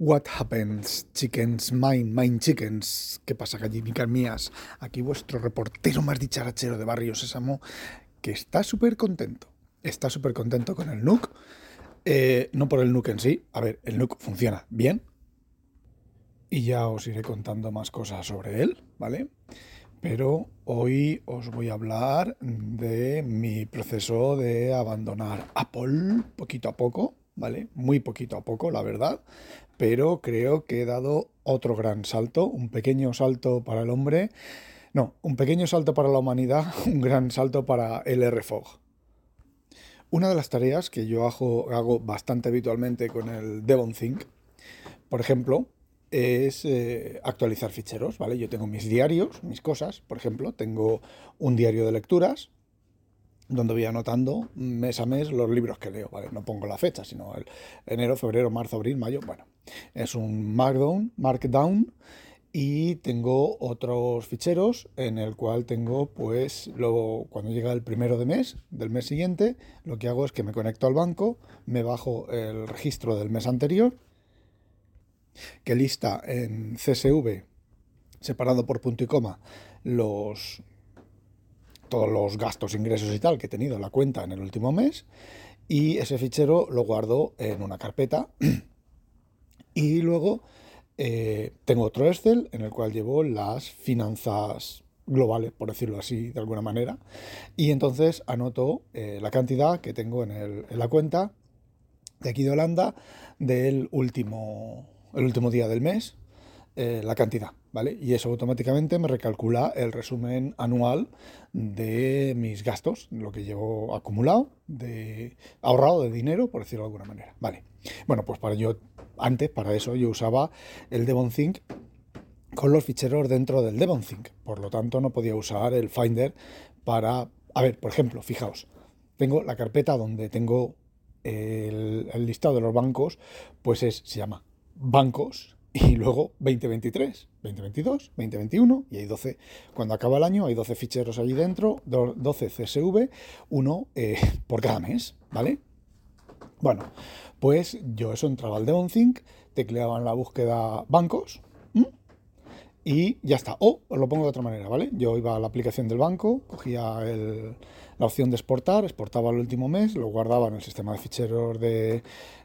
What happens, chickens, mine, mine chickens? ¿Qué pasa, gallinicas mías? Aquí vuestro reportero más dicharachero de Barrio Sésamo, que está súper contento. Está súper contento con el NUC. Eh, no por el NUC en sí. A ver, el NUC funciona bien. Y ya os iré contando más cosas sobre él, ¿vale? Pero hoy os voy a hablar de mi proceso de abandonar Apple poquito a poco, ¿vale? Muy poquito a poco, la verdad pero creo que he dado otro gran salto, un pequeño salto para el hombre, no, un pequeño salto para la humanidad, un gran salto para el RFOG. Una de las tareas que yo hago, bastante habitualmente con el DevonThink, por ejemplo, es eh, actualizar ficheros, ¿vale? Yo tengo mis diarios, mis cosas, por ejemplo, tengo un diario de lecturas, donde voy anotando mes a mes los libros que leo. No pongo la fecha, sino el enero, febrero, marzo, abril, mayo, bueno. Es un Markdown, Markdown y tengo otros ficheros en el cual tengo, pues, luego cuando llega el primero de mes, del mes siguiente, lo que hago es que me conecto al banco, me bajo el registro del mes anterior, que lista en CSV, separado por punto y coma, los todos los gastos, ingresos y tal que he tenido en la cuenta en el último mes y ese fichero lo guardo en una carpeta. Y luego eh, tengo otro Excel en el cual llevo las finanzas globales, por decirlo así de alguna manera, y entonces anoto eh, la cantidad que tengo en, la cuenta de aquí de Holanda del último, el último día del mes, eh, la cantidad, Y eso automáticamente me recalcula el resumen anual de mis gastos, lo que llevo acumulado, de ahorrado de dinero, por decirlo de alguna manera, ¿vale? Bueno, pues para yo, antes, para eso, yo usaba el DevonThink con los ficheros dentro del DevonThink, por lo tanto no podía usar el Finder para... A ver, por ejemplo, fijaos, tengo la carpeta donde tengo el, el listado de los bancos, pues es, se llama bancos y luego 2023, 2022, 2021 y hay 12. Cuando acaba el año hay 12 ficheros allí dentro, 12 CSV, uno eh, por cada mes, ¿vale? Bueno, pues yo eso entraba al DevonThink, tecleaba en la búsqueda bancos y ya está. O lo pongo de otra manera, ¿vale? Yo iba a la aplicación del banco, cogía la opción de exportar, exportaba el último mes, lo guardaba en el sistema de ficheros de,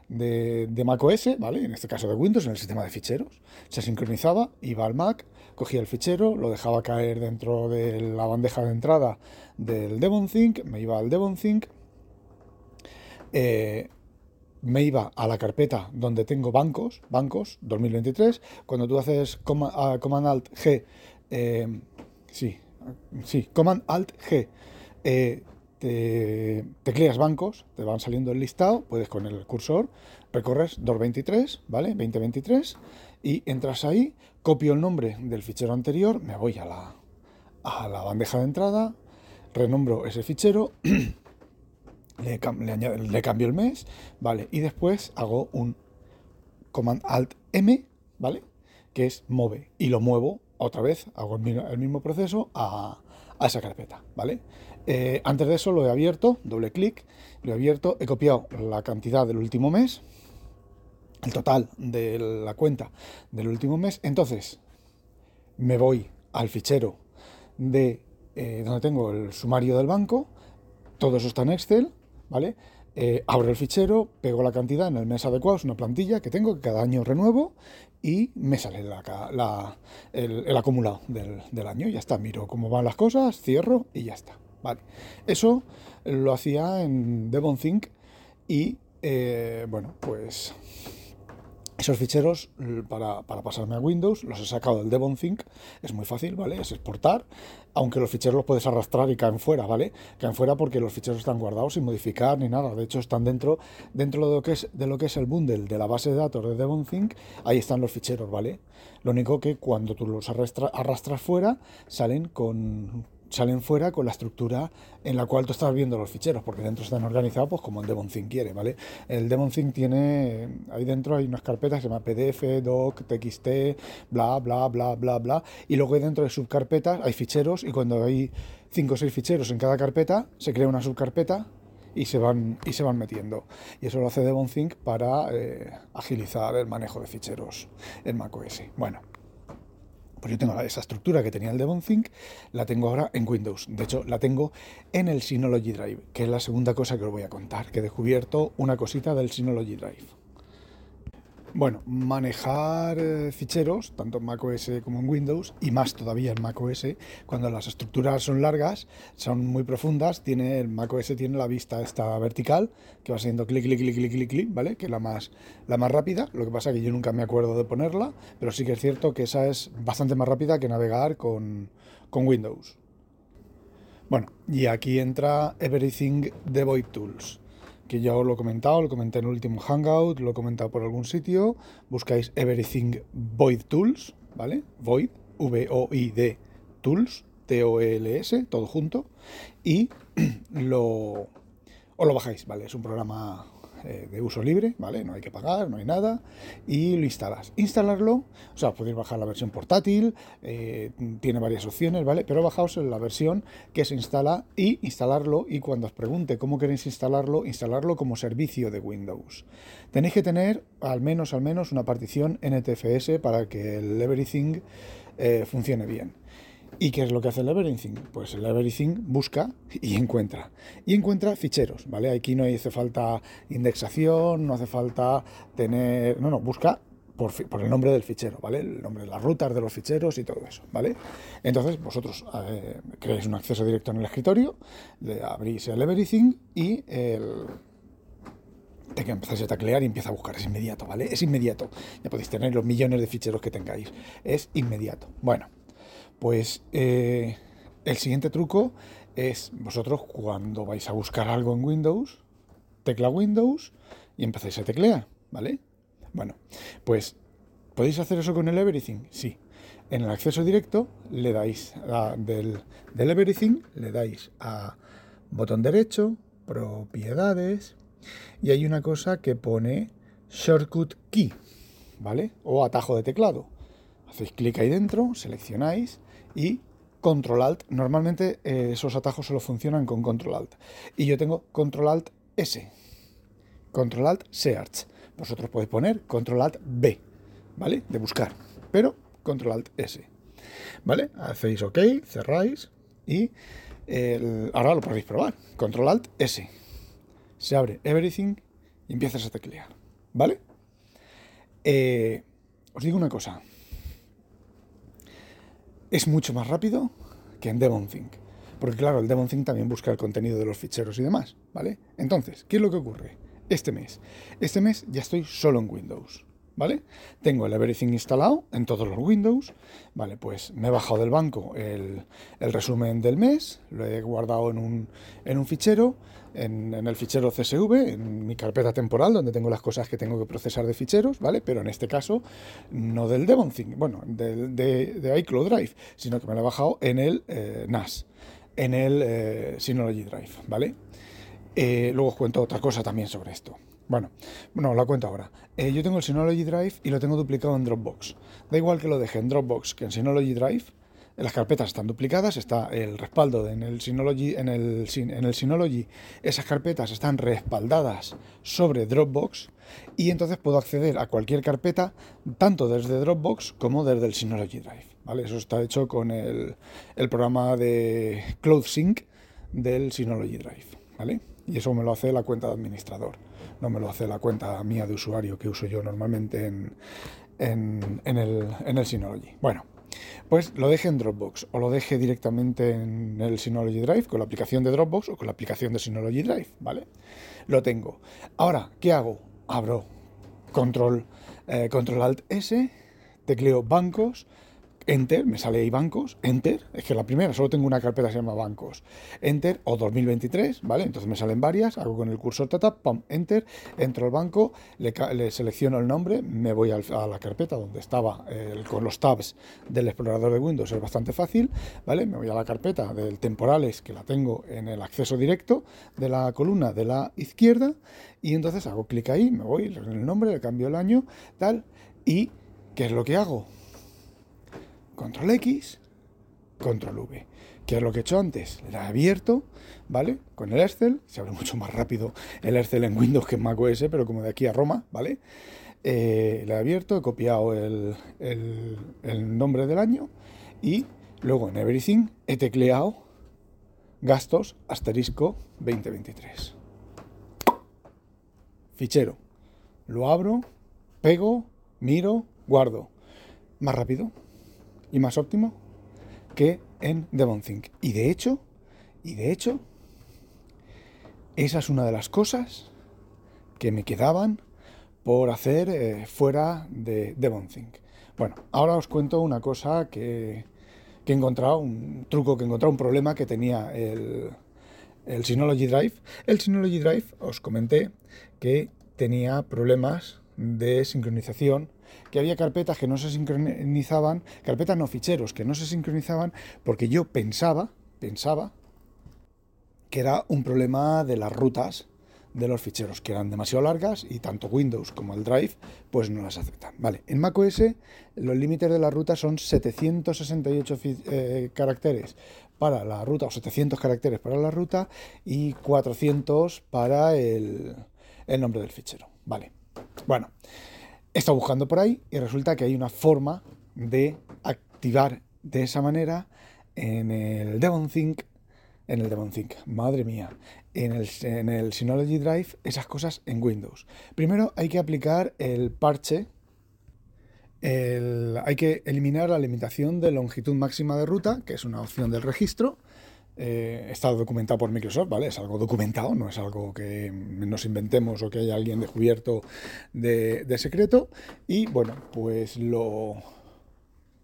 de, de Mac OS, ¿vale? En este caso de Windows, en el sistema de ficheros. Se sincronizaba, iba al Mac, cogía el fichero, lo dejaba caer dentro de la bandeja de entrada del DevonThink, me iba al DevonThink, eh, me iba a la carpeta donde tengo bancos, bancos 2023. Cuando tú haces ah, Command Alt G, eh, sí, sí, Command Alt G, eh, te tecleas bancos, te van saliendo el listado, puedes con el cursor, recorres 223, ¿vale? 2023, y entras ahí, copio el nombre del fichero anterior, me voy a la, a la bandeja de entrada, renombro ese fichero, le, cambio el mes, ¿vale? Y después hago un Command Alt M, ¿vale? Que es move, y lo muevo otra vez, hago el mismo proceso a, a esa carpeta, ¿vale? Eh, antes de eso lo he abierto, doble clic, lo he abierto, he copiado la cantidad del último mes, el total de la cuenta del último mes, entonces me voy al fichero de eh, donde tengo el sumario del banco, todo eso está en Excel, ¿vale? Eh, abro el fichero, pego la cantidad en el mes adecuado, es una plantilla que tengo que cada año renuevo y me sale el, acumulado del, año. Ya está, miro cómo van las cosas, cierro y ya está. Vale. Eso lo hacía en DevonThink y eh, bueno, pues esos ficheros para, pasarme a Windows los he sacado del DevonThink, es muy fácil, ¿vale? Es exportar, aunque los ficheros los puedes arrastrar y caen fuera, ¿vale? Caen fuera porque los ficheros están guardados sin modificar ni nada, de hecho están dentro, dentro de, lo que es, de lo que es el bundle de la base de datos de DevonThink, ahí están los ficheros, ¿vale? Lo único que cuando tú los arrastras fuera, salen con, salen fuera con la estructura en la cual tú estás viendo los ficheros, porque dentro están organizados pues como el DevonThink quiere, ¿vale? El DevonThink tiene, ahí dentro hay unas carpetas que se llama PDF, Doc, TXT, bla, bla, bla, bla, bla, y luego dentro de subcarpetas hay ficheros y cuando hay 5 o 6 ficheros en cada carpeta, se crea una subcarpeta y se van, y se van metiendo. Y eso lo hace DevonThink para eh, agilizar el manejo de ficheros en macOS. Bueno, pues yo tengo esa estructura que tenía el DevonThink, la tengo ahora en Windows. De hecho, la tengo en el Synology Drive, que es la segunda cosa que os voy a contar, que he descubierto una cosita del Synology Drive. Bueno, manejar eh, ficheros, tanto en macOS como en Windows, y más todavía en macOS, cuando las estructuras son largas, son muy profundas, tiene, el macOS tiene la vista esta vertical, que va siendo clic, clic, clic, clic, clic, clic, ¿vale? Que es la más, la más rápida, lo que pasa es que yo nunca me acuerdo de ponerla, pero sí que es cierto que esa es bastante más rápida que navegar con, con Windows. Bueno, y aquí entra Everything de Void Tools que ya os lo he comentado, lo comenté en el último Hangout, lo he comentado por algún sitio, buscáis Everything Void Tools, ¿vale? Void, V-O-I-D Tools, T-O-E-L-S, todo junto, y lo, os lo bajáis, ¿vale? Es un programa eh, de uso libre, ¿vale? No hay que pagar, no hay nada, y lo instalas. Instalarlo, o sea, podéis bajar la versión portátil, eh, tiene varias opciones, ¿vale? Pero bajaos la versión que se instala y instalarlo, y cuando os pregunte cómo queréis instalarlo, instalarlo como servicio de Windows. Tenéis que tener al menos, al menos una partición NTFS para que el Everything eh, funcione bien. ¿Y qué es lo que hace el Everything? Pues el Everything busca y encuentra. Y encuentra ficheros, ¿vale? Aquí no hace falta indexación, no hace falta tener... No, no, busca por, el nombre del fichero, ¿vale? El nombre de las rutas de los ficheros y todo eso, ¿vale? Entonces vosotros eh, creáis un acceso directo en el escritorio, le abrís el Everything y el que empezáis a taclear y empieza a buscar. Es inmediato, ¿vale? Es inmediato. Ya podéis tener los millones de ficheros que tengáis. Es inmediato. Bueno, pues eh, el siguiente truco es vosotros cuando vais a buscar algo en Windows, tecla Windows y empezáis a teclear, ¿vale? Bueno, pues ¿podéis hacer eso con el Everything? Sí. En el acceso directo le dais a, del, del Everything, le dais a botón derecho, propiedades, y hay una cosa que pone shortcut key, ¿vale? O atajo de teclado. Hacéis clic ahí dentro, seleccionáis y Control Alt. Normalmente eh, esos atajos solo funcionan con Control Alt. Y yo tengo Control Alt S. Control Alt Search. Vosotros podéis poner Control Alt B, ¿vale? De buscar. Pero Control Alt S. ¿Vale? Hacéis OK, cerráis y ahora lo podéis probar. Control Alt S. Se abre Everything y empiezas a teclear. ¿Vale? Eh, os digo una cosa es mucho más rápido que en DevonThink. Porque claro, el DevonThink también busca el contenido de los ficheros y demás, ¿vale? Entonces, ¿qué es lo que ocurre? Este mes. Este mes ya estoy solo en Windows. ¿Vale? Tengo el Everything instalado en todos los Windows, ¿vale? Pues me he bajado del banco el, resumen del mes, lo he guardado en un, en un fichero, en, el fichero CSV, en mi carpeta temporal, donde tengo las cosas que tengo que procesar de ficheros, ¿vale? Pero en este caso, no del DevonThink, bueno, de, iCloud Drive, sino que me lo he bajado en el eh, NAS, en el eh, Synology Drive, ¿vale? Eh, luego os cuento otra cosa también sobre esto. Bueno, no, la cuento ahora. Eh, yo tengo el Synology Drive y lo tengo duplicado en Dropbox. Da igual que lo deje en Dropbox que en Synology Drive. Las carpetas están duplicadas, está el respaldo en el Synology, en el, en el Synology. Esas carpetas están respaldadas sobre Dropbox y entonces puedo acceder a cualquier carpeta tanto desde Dropbox como desde el Synology Drive. ¿vale? Eso está hecho con el, programa de Cloud Sync del Synology Drive. ¿vale? Y eso me lo hace la cuenta de administrador no me lo hace la cuenta mía de usuario que uso yo normalmente en, en, el, en el Synology. Bueno, pues lo deje en Dropbox o lo deje directamente en el Synology Drive con la aplicación de Dropbox o con la aplicación de Synology Drive, ¿vale? Lo tengo. Ahora, ¿qué hago? Abro Control, eh, Control Alt S, tecleo bancos, Enter, me sale ahí bancos, Enter, es que la primera solo tengo una carpeta que se llama bancos, Enter o 2023, ¿vale? Entonces me salen varias, hago con el cursor tata, pum, Enter, entro al banco, le, selecciono el nombre, me voy a la carpeta donde estaba con los tabs del explorador de Windows, es bastante fácil, ¿vale? Me voy a la carpeta del temporales que la tengo en el acceso directo de la columna de la izquierda y entonces hago clic ahí, me voy en el nombre, le cambio el año, tal, y ¿qué es lo que hago? Control X, control V. ¿Qué es lo que he hecho antes? La he abierto, ¿vale? Con el Excel, se abre mucho más rápido el Excel en Windows que en macOS, pero como de aquí a Roma, ¿vale? Eh, la he abierto, he copiado el, el nombre del año y luego en Everything he tecleado gastos asterisco 2023. Fichero. Lo abro, pego, miro, guardo. Más rápido y más óptimo que en DevonThink. Y de hecho, y de hecho, esa es una de las cosas que me quedaban por hacer eh, fuera de DevonThink. Bueno, ahora os cuento una cosa que, que, he encontrado, un truco que he encontrado, un problema que tenía el, el Synology Drive. El Synology Drive, os comenté que tenía problemas de sincronización que había carpetas que no se sincronizaban, carpetas no ficheros que no se sincronizaban porque yo pensaba, pensaba que era un problema de las rutas de los ficheros, que eran demasiado largas y tanto Windows como el Drive pues no las aceptan. Vale, en macOS los límites de la ruta son 768 eh, caracteres para la ruta o 700 caracteres para la ruta y 400 para el, el nombre del fichero. Vale, bueno, he estado buscando por ahí y resulta que hay una forma de activar de esa manera en el DevonThink, en el DevonThink, madre mía, en el, en el Synology Drive esas cosas en Windows. Primero hay que aplicar el parche, hay que eliminar la limitación de longitud máxima de ruta, que es una opción del registro, eh, está documentado por Microsoft, ¿vale? Es algo documentado, no es algo que nos inventemos o que haya alguien descubierto de, secreto. Y bueno, pues lo,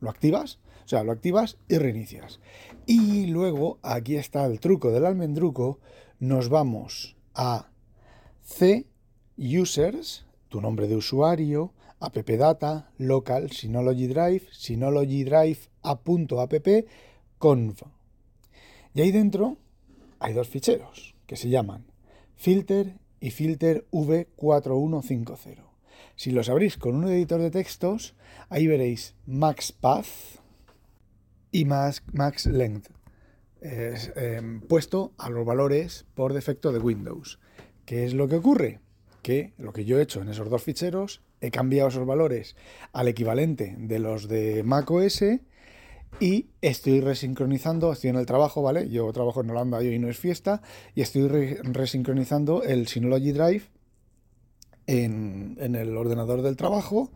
activas, o sea, lo activas y reinicias. Y luego, aquí está el truco del almendruco, nos vamos a C users, tu nombre de usuario, appdata, local, Synology Drive, Synology Drive a.app, conf. Y ahí dentro hay dos ficheros que se llaman filter y filter v4150. Si los abrís con un editor de textos, ahí veréis max path y max, max length, em, puesto a los valores por defecto de Windows. ¿Qué es lo que ocurre? Que lo que yo he hecho en esos dos ficheros, he cambiado esos valores al equivalente de los de macOS y estoy resincronizando, estoy en el trabajo, ¿vale? Yo trabajo en Holanda y hoy no es fiesta, y estoy resincronizando el Synology Drive en, en, el ordenador del trabajo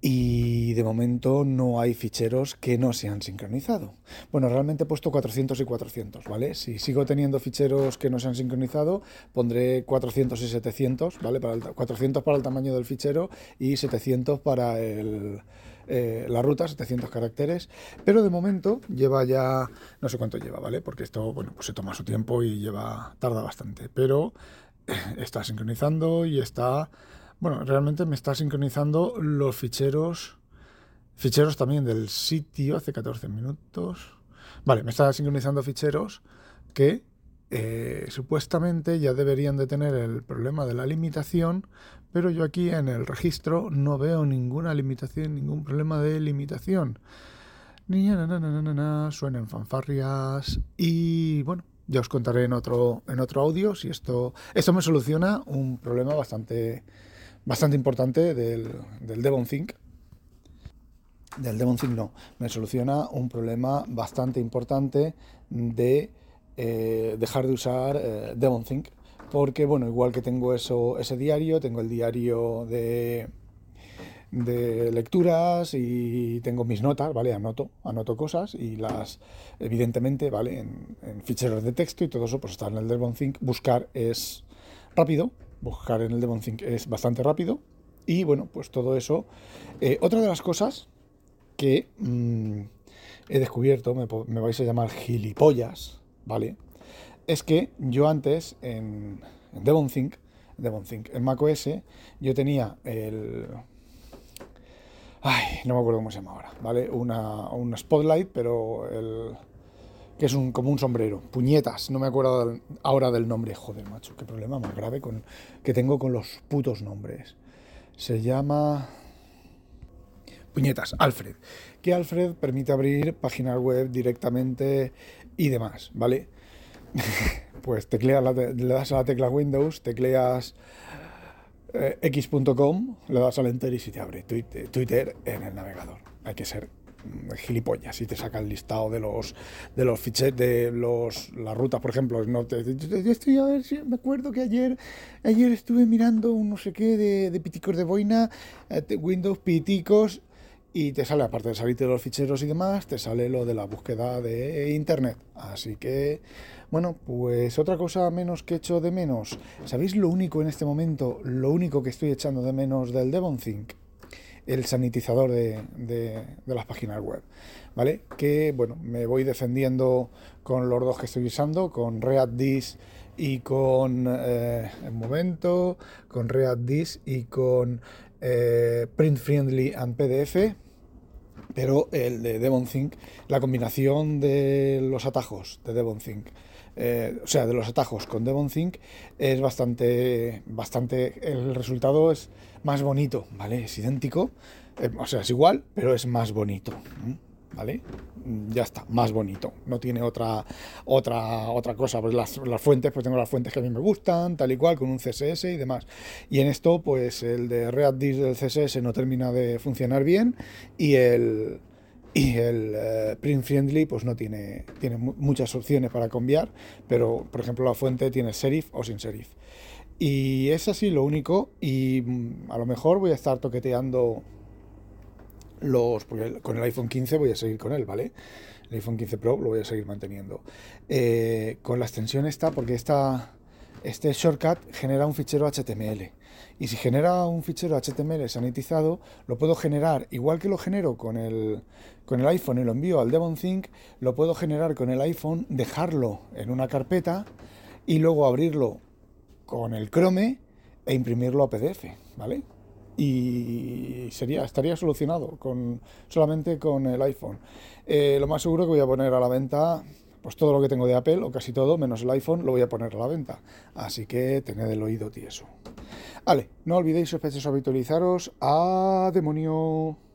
y de momento no hay ficheros que no se han sincronizado. Bueno, realmente he puesto 400 y 400, ¿vale? Si sigo teniendo ficheros que no se han sincronizado, pondré 400 y 700, ¿vale? Para el, 400 para el tamaño del fichero y 700 para el eh, la ruta, 700 caracteres, pero de momento lleva ya, no sé cuánto lleva, ¿vale? Porque esto, bueno, pues se toma su tiempo y lleva, tarda bastante, pero eh, está sincronizando y está, bueno, realmente me está sincronizando los ficheros, ficheros también del sitio hace 14 minutos. Vale, me está sincronizando ficheros que eh, supuestamente ya deberían de tener el problema de la limitación, pero yo aquí en el registro no veo ninguna limitación, ningún problema de limitación. Ni suenan fanfarrias y bueno, ya os contaré en otro, en otro audio si esto, esto me soluciona un problema bastante, bastante importante del, del DevonThink. Del DevonThink no, me soluciona un problema bastante importante de eh, dejar de usar eh, DevonThink, porque bueno, igual que tengo eso, ese diario, tengo el diario de, de lecturas y tengo mis notas, ¿vale? Anoto, anoto cosas y las, evidentemente, ¿vale? En, ficheros de texto y todo eso, pues está en el DevonThink. Buscar es rápido, buscar en el DevonThink es bastante rápido y bueno, pues todo eso. Eh, otra de las cosas que mm, he descubierto, me, me vais a llamar gilipollas, ¿vale? Es que yo antes en, en DevonThink, DevonThink, en macOS, yo tenía el... Ay, no me acuerdo cómo se llama ahora, ¿vale? Una, un spotlight, pero el... que es un, como un sombrero. Puñetas, no me acuerdo ahora del nombre. Joder, macho, qué problema más grave con, que tengo con los putos nombres. Se llama... puñetas, Alfred. Que Alfred permite abrir páginas web directamente y demás, ¿vale? pues tecleas le das a la tecla Windows, tecleas eh, x.com, le das al enter y se te abre Twitter en el navegador. Hay que ser mm, gilipollas y te saca el listado de los de los ficheros de los las rutas por ejemplo no te, yo estoy a ver si me acuerdo que ayer ayer estuve mirando un no sé qué de, de piticos de boina eh, Windows piticos y te sale, aparte de salirte de los ficheros y demás, te sale lo de la búsqueda de Internet. Así que, bueno, pues otra cosa menos que echo de menos. ¿Sabéis lo único en este momento, lo único que estoy echando de menos del DevonThink? El sanitizador de, de, las páginas web, ¿vale? Que, bueno, me voy defendiendo con los dos que estoy usando, con ReactDis y con eh, el momento, con ReactDis y con eh, Print Friendly and PDF, pero el de DevonThink, la combinación de los atajos de DevonThink, eh, o sea, de los atajos con DevonThink es bastante, bastante, el resultado es más bonito, ¿vale? Es idéntico, eh, o sea, es igual, pero es más bonito. ¿Vale? Mm, ya está, más bonito. No tiene otra otra otra cosa. Pues las, fuentes, pues tengo las fuentes que a mí me gustan, tal y cual, con un CSS y demás. Y en esto, pues el de ReactDis del CSS no termina de funcionar bien y el y el eh, print friendly pues no tiene, tiene muchas opciones para cambiar, pero por ejemplo la fuente tiene serif o sin serif. Y es así lo único y mm, a lo mejor voy a estar toqueteando los, con el iPhone 15 voy a seguir con él, ¿vale? El iPhone 15 Pro lo voy a seguir manteniendo. Eh, con la extensión esta, porque esta, este shortcut genera un fichero HTML. Y si genera un fichero HTML sanitizado, lo puedo generar, igual que lo genero con el, con el iPhone y lo envío al DevonThink, lo puedo generar con el iPhone, dejarlo en una carpeta y luego abrirlo con el Chrome e imprimirlo a PDF, ¿vale? Y sería, estaría solucionado con, solamente con el iPhone. Eh, lo más seguro que voy a poner a la venta, pues todo lo que tengo de Apple, o casi todo, menos el iPhone, lo voy a poner a la venta. Así que tened el oído tieso. Vale, no olvidéis sospechosos habitualizaros. ¡A demonio!